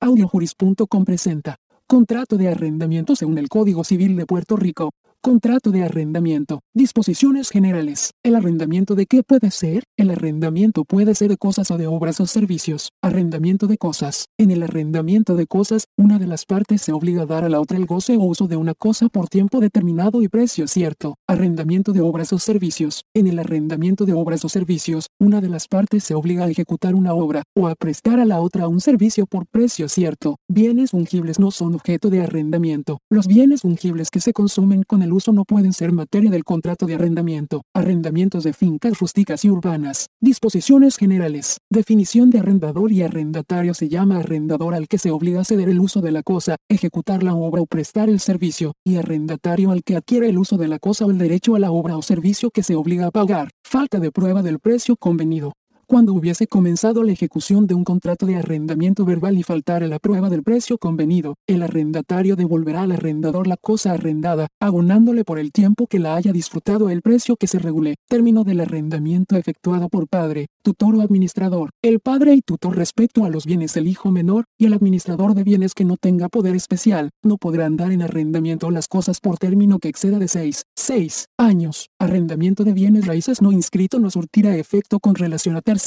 Audiojuris.com presenta. Contrato de arrendamiento según el Código Civil de Puerto Rico. Contrato de arrendamiento. Disposiciones generales. ¿El arrendamiento de qué puede ser? El arrendamiento puede ser de cosas o de obras o servicios. Arrendamiento de cosas. En el arrendamiento de cosas, una de las partes se obliga a dar a la otra el goce o uso de una cosa por tiempo determinado y precio cierto. Arrendamiento de obras o servicios. En el arrendamiento de obras o servicios, una de las partes se obliga a ejecutar una obra o a prestar a la otra un servicio por precio cierto. Bienes fungibles no son objeto de arrendamiento. Los bienes fungibles que se consumen con el uso no pueden ser materia del contrato de arrendamiento. Arrendamientos de fincas rústicas y urbanas. Disposiciones generales. Definición de arrendador y arrendatario se llama arrendador al que se obliga a ceder el uso de la cosa, ejecutar la obra o prestar el servicio, y arrendatario al que adquiere el uso de la cosa o el derecho a la obra o servicio que se obliga a pagar. Falta de prueba del precio convenido cuando hubiese comenzado la ejecución de un contrato de arrendamiento verbal y faltare la prueba del precio convenido, el arrendatario devolverá al arrendador la cosa arrendada, abonándole por el tiempo que la haya disfrutado el precio que se regule. Término del arrendamiento efectuado por padre, tutor o administrador. El padre y tutor respecto a los bienes del hijo menor y el administrador de bienes que no tenga poder especial, no podrán dar en arrendamiento las cosas por término que exceda de 6, 6 años. Arrendamiento de bienes raíces no inscrito no surtirá efecto con relación a terceros.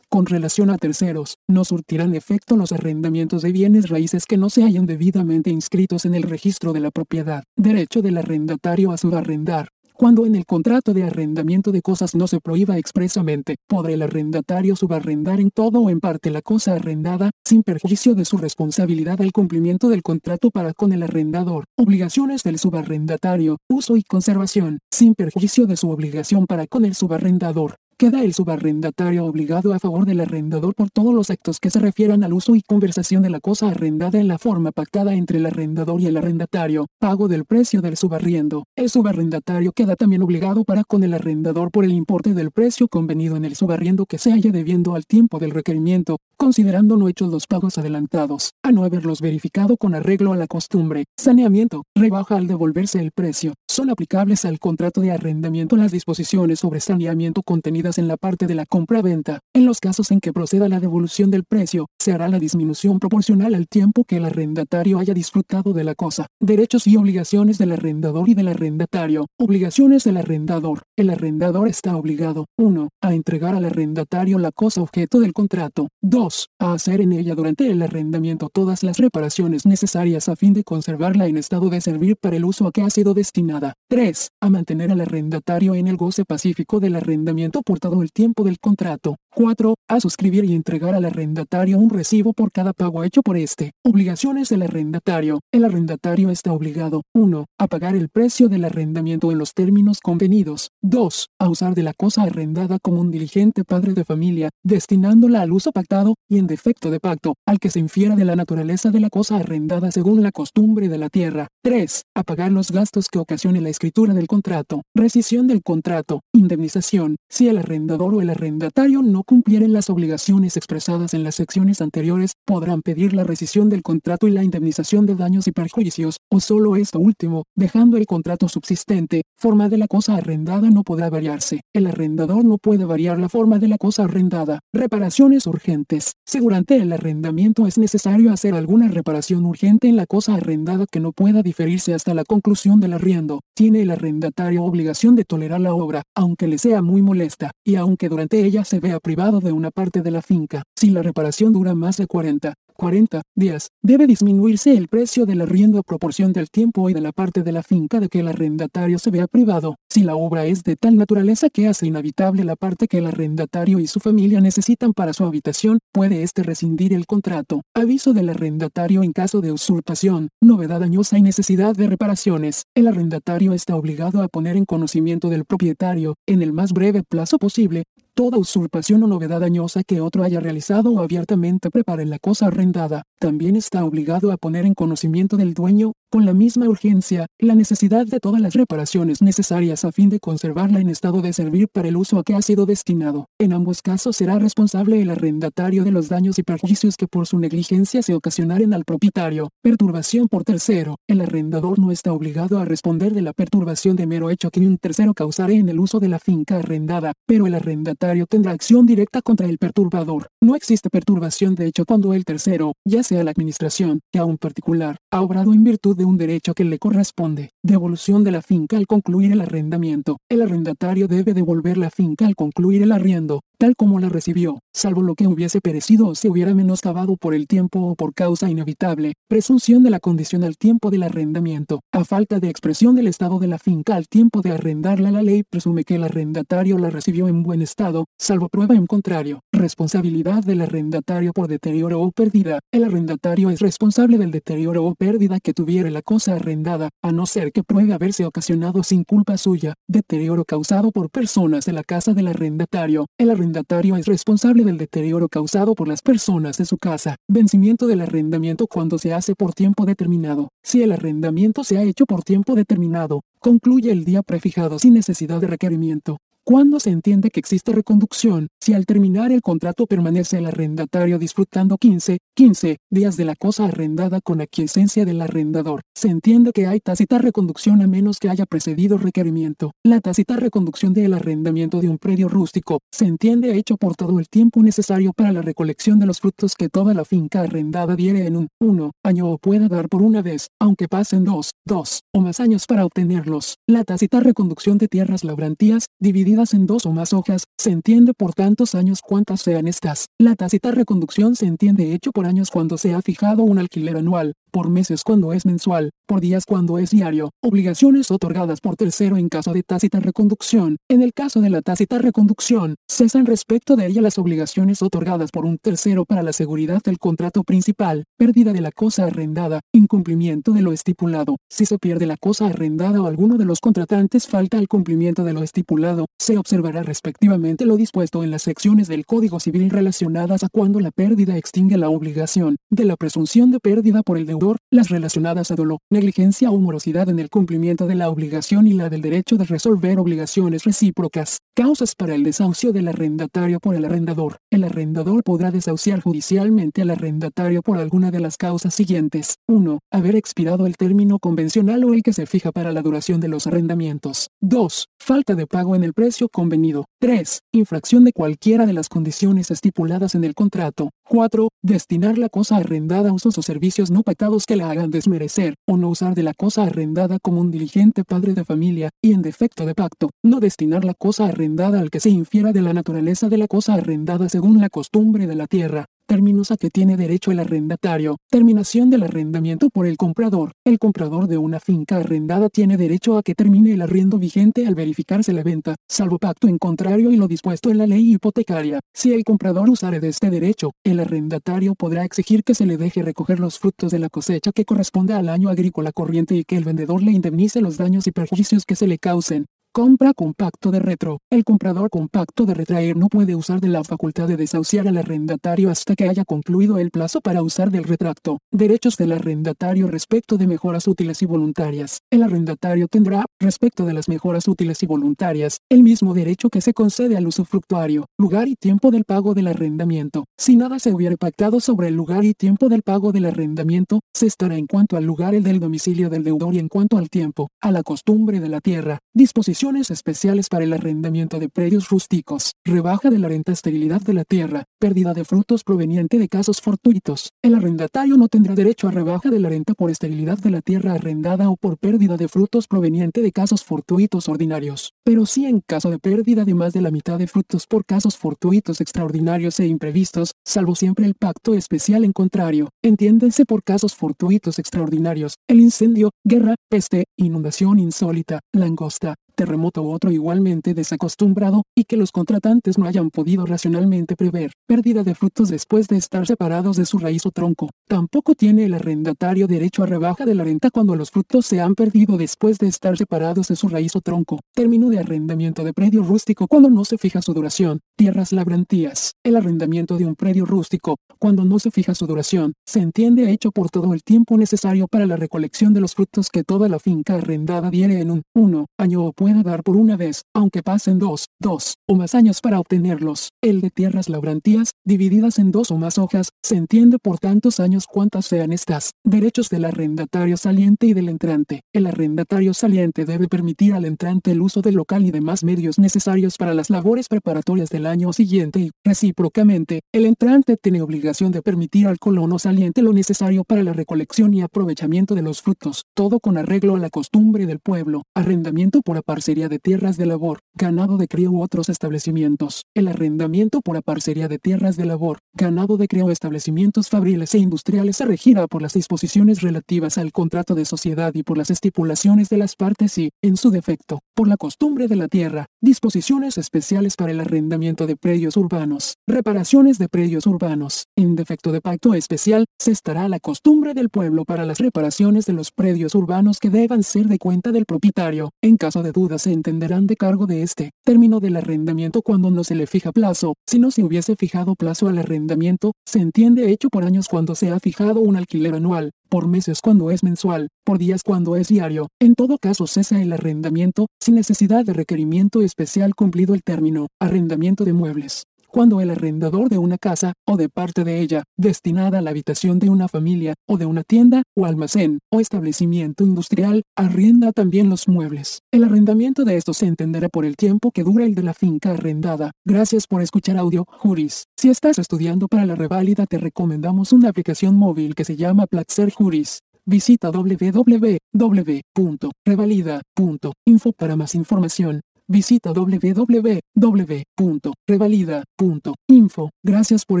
Con relación a terceros, no surtirán efecto los arrendamientos de bienes raíces que no se hayan debidamente inscritos en el registro de la propiedad. Derecho del arrendatario a subarrendar. Cuando en el contrato de arrendamiento de cosas no se prohíba expresamente, podrá el arrendatario subarrendar en todo o en parte la cosa arrendada, sin perjuicio de su responsabilidad al cumplimiento del contrato para con el arrendador. Obligaciones del subarrendatario, uso y conservación, sin perjuicio de su obligación para con el subarrendador queda el subarrendatario obligado a favor del arrendador por todos los actos que se refieran al uso y conversación de la cosa arrendada en la forma pactada entre el arrendador y el arrendatario, pago del precio del subarriendo. El subarrendatario queda también obligado para con el arrendador por el importe del precio convenido en el subarriendo que se haya debiendo al tiempo del requerimiento, considerando no hechos los pagos adelantados, a no haberlos verificado con arreglo a la costumbre. Saneamiento, rebaja al devolverse el precio. Son aplicables al contrato de arrendamiento las disposiciones sobre saneamiento contenidas en la parte de la compra-venta. En los casos en que proceda la devolución del precio, se hará la disminución proporcional al tiempo que el arrendatario haya disfrutado de la cosa. Derechos y obligaciones del arrendador y del arrendatario. Obligaciones del arrendador. El arrendador está obligado 1. A entregar al arrendatario la cosa objeto del contrato. 2. A hacer en ella durante el arrendamiento todas las reparaciones necesarias a fin de conservarla en estado de servir para el uso a que ha sido destinada. 3. A mantener al arrendatario en el goce pacífico del arrendamiento por todo el tiempo del contrato. 4. A suscribir y entregar al arrendatario un recibo por cada pago hecho por este. Obligaciones del arrendatario. El arrendatario está obligado 1. A pagar el precio del arrendamiento en los términos convenidos. 2. A usar de la cosa arrendada como un diligente padre de familia, destinándola al uso pactado, y en defecto de pacto, al que se infiera de la naturaleza de la cosa arrendada según la costumbre de la tierra. 3. A pagar los gastos que ocasione la escritura del contrato. Rescisión del contrato. Indemnización. Si el arrendador o el arrendatario no cumplieren las obligaciones expresadas en las secciones anteriores, podrán pedir la rescisión del contrato y la indemnización de daños y perjuicios, o solo esto último, dejando el contrato subsistente. Forma de la cosa arrendada no podrá variarse. El arrendador no puede variar la forma de la cosa arrendada. Reparaciones urgentes. Si durante el arrendamiento es necesario hacer alguna reparación urgente en la cosa arrendada que no pueda diferirse hasta la conclusión del arriendo, tiene el arrendatario obligación de tolerar la obra, aunque le sea muy molesta, y aunque durante ella se vea privado de una parte de la finca. Si la reparación dura más de 40, 40 días, debe disminuirse el precio del arriendo a proporción del tiempo y de la parte de la finca de que el arrendatario se vea privado. Si la obra es de tal naturaleza que hace inhabitable la parte que el arrendatario y su familia necesitan para su habitación, puede éste rescindir el contrato. Aviso del arrendatario en caso de usurpación, novedad dañosa y necesidad de reparaciones. El arrendatario está obligado a poner en conocimiento del propietario, en el más breve plazo posible, toda usurpación o novedad dañosa que otro haya realizado o abiertamente prepare la cosa arrendada, también está obligado a poner en conocimiento del dueño, con la misma urgencia, la necesidad de todas las reparaciones necesarias a fin de conservarla en estado de servir para el uso a que ha sido destinado. En ambos casos será responsable el arrendatario de los daños y perjuicios que por su negligencia se ocasionaren al propietario. Perturbación por tercero. El arrendador no está obligado a responder de la perturbación de mero hecho que un tercero causare en el uso de la finca arrendada, pero el arrendatario tendrá acción directa contra el perturbador. No existe perturbación de hecho cuando el tercero, ya sea la administración, que a un particular, ha obrado en virtud de un derecho que le corresponde. Devolución de la finca al concluir el arrendamiento. El arrendatario debe devolver la finca al concluir el arriendo, tal como la recibió, salvo lo que hubiese perecido o se hubiera menoscabado por el tiempo o por causa inevitable. Presunción de la condición al tiempo del arrendamiento. A falta de expresión del estado de la finca al tiempo de arrendarla, la ley presume que el arrendatario la recibió en buen estado, salvo prueba en contrario. Responsabilidad del arrendatario por deterioro o pérdida. El arrendatario es responsable del deterioro o pérdida que tuviera la cosa arrendada, a no ser que puede haberse ocasionado sin culpa suya, deterioro causado por personas de la casa del arrendatario. El arrendatario es responsable del deterioro causado por las personas de su casa. Vencimiento del arrendamiento cuando se hace por tiempo determinado. Si el arrendamiento se ha hecho por tiempo determinado, concluye el día prefijado sin necesidad de requerimiento. Cuando se entiende que existe reconducción, si al terminar el contrato permanece el arrendatario disfrutando 15, 15 días de la cosa arrendada con aquiescencia del arrendador, se entiende que hay tácita reconducción a menos que haya precedido requerimiento. La tácita reconducción del arrendamiento de un predio rústico se entiende hecho por todo el tiempo necesario para la recolección de los frutos que toda la finca arrendada diere en un 1 año o pueda dar por una vez, aunque pasen dos, dos o más años para obtenerlos. La tácita reconducción de tierras labrantías, dividida en dos o más hojas, se entiende por tantos años cuantas sean estas. La tácita reconducción se entiende hecho por años cuando se ha fijado un alquiler anual, por meses cuando es mensual, por días cuando es diario, obligaciones otorgadas por tercero en caso de tácita reconducción. En el caso de la tácita reconducción, cesan respecto de ella las obligaciones otorgadas por un tercero para la seguridad del contrato principal, pérdida de la cosa arrendada, incumplimiento de lo estipulado. Si se pierde la cosa arrendada o alguno de los contratantes falta al cumplimiento de lo estipulado, se observará respectivamente lo dispuesto en las secciones del Código Civil relacionadas a cuando la pérdida extingue la obligación, de la presunción de pérdida por el las relacionadas a dolo, negligencia o morosidad en el cumplimiento de la obligación y la del derecho de resolver obligaciones recíprocas, causas para el desahucio del arrendatario por el arrendador. El arrendador podrá desahuciar judicialmente al arrendatario por alguna de las causas siguientes. 1. Haber expirado el término convencional o el que se fija para la duración de los arrendamientos. 2. Falta de pago en el precio convenido. 3. Infracción de cualquiera de las condiciones estipuladas en el contrato. 4. Destinar la cosa arrendada a usos o servicios no pactados que la hagan desmerecer, o no usar de la cosa arrendada como un diligente padre de familia, y en defecto de pacto, no destinar la cosa arrendada al que se infiera de la naturaleza de la cosa arrendada según la costumbre de la tierra, términos a que tiene derecho el arrendatario, terminación del arrendamiento por el comprador. El comprador de una finca arrendada tiene derecho a que termine el arriendo vigente al verificarse la venta, salvo pacto en contrario y lo dispuesto en la ley hipotecaria. Si el comprador usare de este derecho, el arrendatario podrá exigir que se le deje recoger los frutos de la cosecha que corresponde al año agrícola corriente y que el vendedor le indemnice los daños y perjuicios que se le causen. Compra compacto de retro. El comprador compacto de retraer no puede usar de la facultad de desahuciar al arrendatario hasta que haya concluido el plazo para usar del retracto. Derechos del arrendatario respecto de mejoras útiles y voluntarias. El arrendatario tendrá, respecto de las mejoras útiles y voluntarias, el mismo derecho que se concede al usufructuario, lugar y tiempo del pago del arrendamiento. Si nada se hubiere pactado sobre el lugar y tiempo del pago del arrendamiento, se estará en cuanto al lugar el del domicilio del deudor y en cuanto al tiempo, a la costumbre de la tierra. Disposición especiales para el arrendamiento de predios rústicos, rebaja de la renta esterilidad de la tierra, pérdida de frutos proveniente de casos fortuitos. El arrendatario no tendrá derecho a rebaja de la renta por esterilidad de la tierra arrendada o por pérdida de frutos proveniente de casos fortuitos ordinarios, pero sí en caso de pérdida de más de la mitad de frutos por casos fortuitos extraordinarios e imprevistos, salvo siempre el pacto especial en contrario. Entiéndense por casos fortuitos extraordinarios, el incendio, guerra, peste, inundación insólita, langosta, terremoto u otro igualmente desacostumbrado, y que los contratantes no hayan podido racionalmente prever, pérdida de frutos después de estar separados de su raíz o tronco. Tampoco tiene el arrendatario derecho a rebaja de la renta cuando los frutos se han perdido después de estar separados de su raíz o tronco. Término de arrendamiento de predio rústico cuando no se fija su duración. Tierras labrantías. El arrendamiento de un predio rústico, cuando no se fija su duración, se entiende hecho por todo el tiempo necesario para la recolección de los frutos que toda la finca arrendada diere en un 1 año o pueda dar por una vez, aunque pasen dos, dos o más años para obtenerlos. El de tierras labrantías, divididas en dos o más hojas, se entiende por tantos años cuantas sean estas. Derechos del arrendatario saliente y del entrante. El arrendatario saliente debe permitir al entrante el uso del local y demás medios necesarios para las labores preparatorias del año siguiente y, recíprocamente, el entrante tiene obligación de permitir al colono saliente lo necesario para la recolección y aprovechamiento de los frutos, todo con arreglo a la costumbre del pueblo. Arrendamiento por aparcería de tierras de labor, ganado de crío u otros establecimientos. El arrendamiento por aparcería de tierras de labor, ganado de crío establecimientos fabriles e industriales se regirá por las disposiciones relativas al contrato de sociedad y por las estipulaciones de las partes y, en su defecto, por la costumbre de la tierra, disposiciones especiales para el arrendamiento de predios urbanos, reparaciones de predios urbanos. En defecto de pacto especial, se estará la costumbre del pueblo para las reparaciones de los predios urbanos que deban ser de cuenta del propietario. En caso de duda se entenderán de cargo de este término del arrendamiento cuando no se le fija plazo. Si no se hubiese fijado plazo al arrendamiento, se entiende hecho por años cuando se ha fijado un alquiler anual, por meses cuando es mensual, por días cuando es diario. En todo caso cesa el arrendamiento, sin necesidad de requerimiento especial cumplido el término, arrendamiento de muebles cuando el arrendador de una casa, o de parte de ella, destinada a la habitación de una familia, o de una tienda, o almacén, o establecimiento industrial, arrienda también los muebles. El arrendamiento de estos se entenderá por el tiempo que dura el de la finca arrendada. Gracias por escuchar audio, Juris. Si estás estudiando para la reválida te recomendamos una aplicación móvil que se llama Platzer Juris. Visita www.revalida.info para más información. Visita www.revalida.info. Gracias por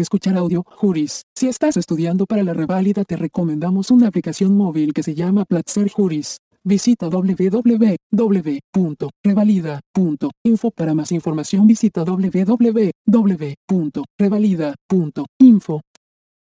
escuchar audio, Juris. Si estás estudiando para la reválida te recomendamos una aplicación móvil que se llama Platzer Juris. Visita www.revalida.info para más información visita www.revalida.info.